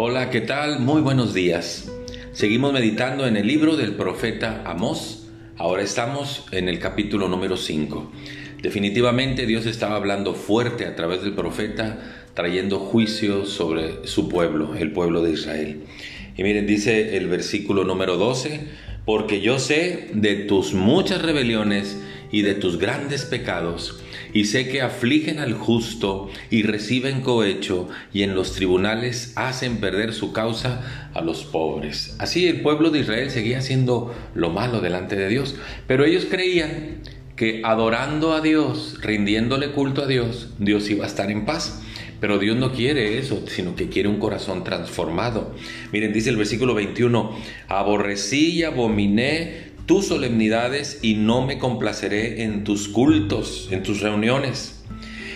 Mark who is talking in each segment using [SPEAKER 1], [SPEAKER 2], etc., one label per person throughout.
[SPEAKER 1] Hola, ¿qué tal? Muy buenos días. Seguimos meditando en el libro del profeta Amós. Ahora estamos en el capítulo número 5. Definitivamente Dios estaba hablando fuerte a través del profeta, trayendo juicio sobre su pueblo, el pueblo de Israel. Y miren, dice el versículo número 12, porque yo sé de tus muchas rebeliones y de tus grandes pecados, y sé que afligen al justo y reciben cohecho, y en los tribunales hacen perder su causa a los pobres. Así el pueblo de Israel seguía haciendo lo malo delante de Dios, pero ellos creían que adorando a Dios, rindiéndole culto a Dios, Dios iba a estar en paz. Pero Dios no quiere eso, sino que quiere un corazón transformado. Miren, dice el versículo 21, aborrecí y abominé tus solemnidades y no me complaceré en tus cultos, en tus reuniones.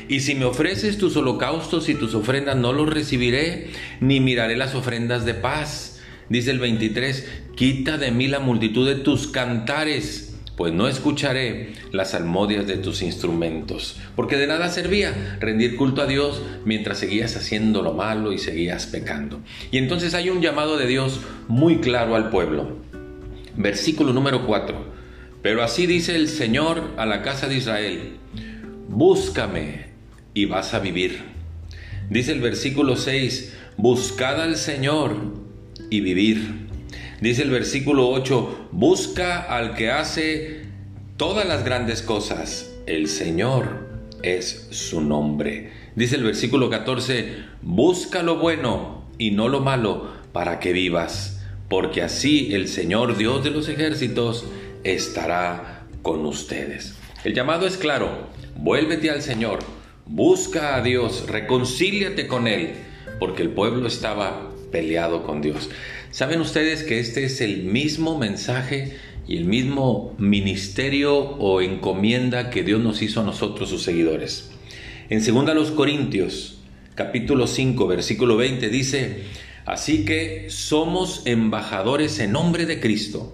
[SPEAKER 1] Y si me ofreces tus holocaustos y tus ofrendas, no los recibiré, ni miraré las ofrendas de paz. Dice el 23, quita de mí la multitud de tus cantares, pues no escucharé las salmodias de tus instrumentos, porque de nada servía rendir culto a Dios mientras seguías haciendo lo malo y seguías pecando. Y entonces hay un llamado de Dios muy claro al pueblo. Versículo número 4. Pero así dice el Señor a la casa de Israel, búscame y vas a vivir. Dice el versículo 6, buscad al Señor y vivir. Dice el versículo 8, busca al que hace todas las grandes cosas. El Señor es su nombre. Dice el versículo 14, busca lo bueno y no lo malo para que vivas porque así el Señor Dios de los ejércitos estará con ustedes. El llamado es claro, vuélvete al Señor, busca a Dios, reconcíliate con Él, porque el pueblo estaba peleado con Dios. ¿Saben ustedes que este es el mismo mensaje y el mismo ministerio o encomienda que Dios nos hizo a nosotros, sus seguidores? En 2 Corintios, capítulo 5, versículo 20 dice, Así que somos embajadores en nombre de Cristo.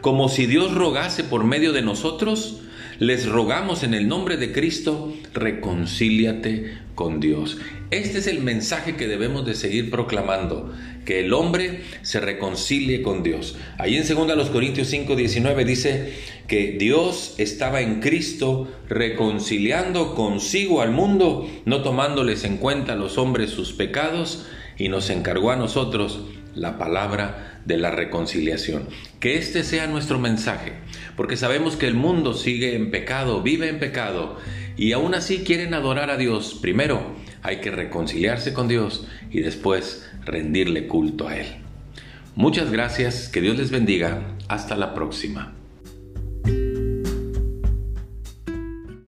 [SPEAKER 1] Como si Dios rogase por medio de nosotros, les rogamos en el nombre de Cristo, reconcíliate con Dios. Este es el mensaje que debemos de seguir proclamando, que el hombre se reconcilie con Dios. Ahí en 2 Corintios 5, 19 dice que Dios estaba en Cristo reconciliando consigo al mundo, no tomándoles en cuenta a los hombres sus pecados, y nos encargó a nosotros la palabra de la reconciliación. Que este sea nuestro mensaje, porque sabemos que el mundo sigue en pecado, vive en pecado, y aún así quieren adorar a Dios. Primero hay que reconciliarse con Dios y después rendirle culto a Él. Muchas gracias, que Dios les bendiga, hasta la próxima.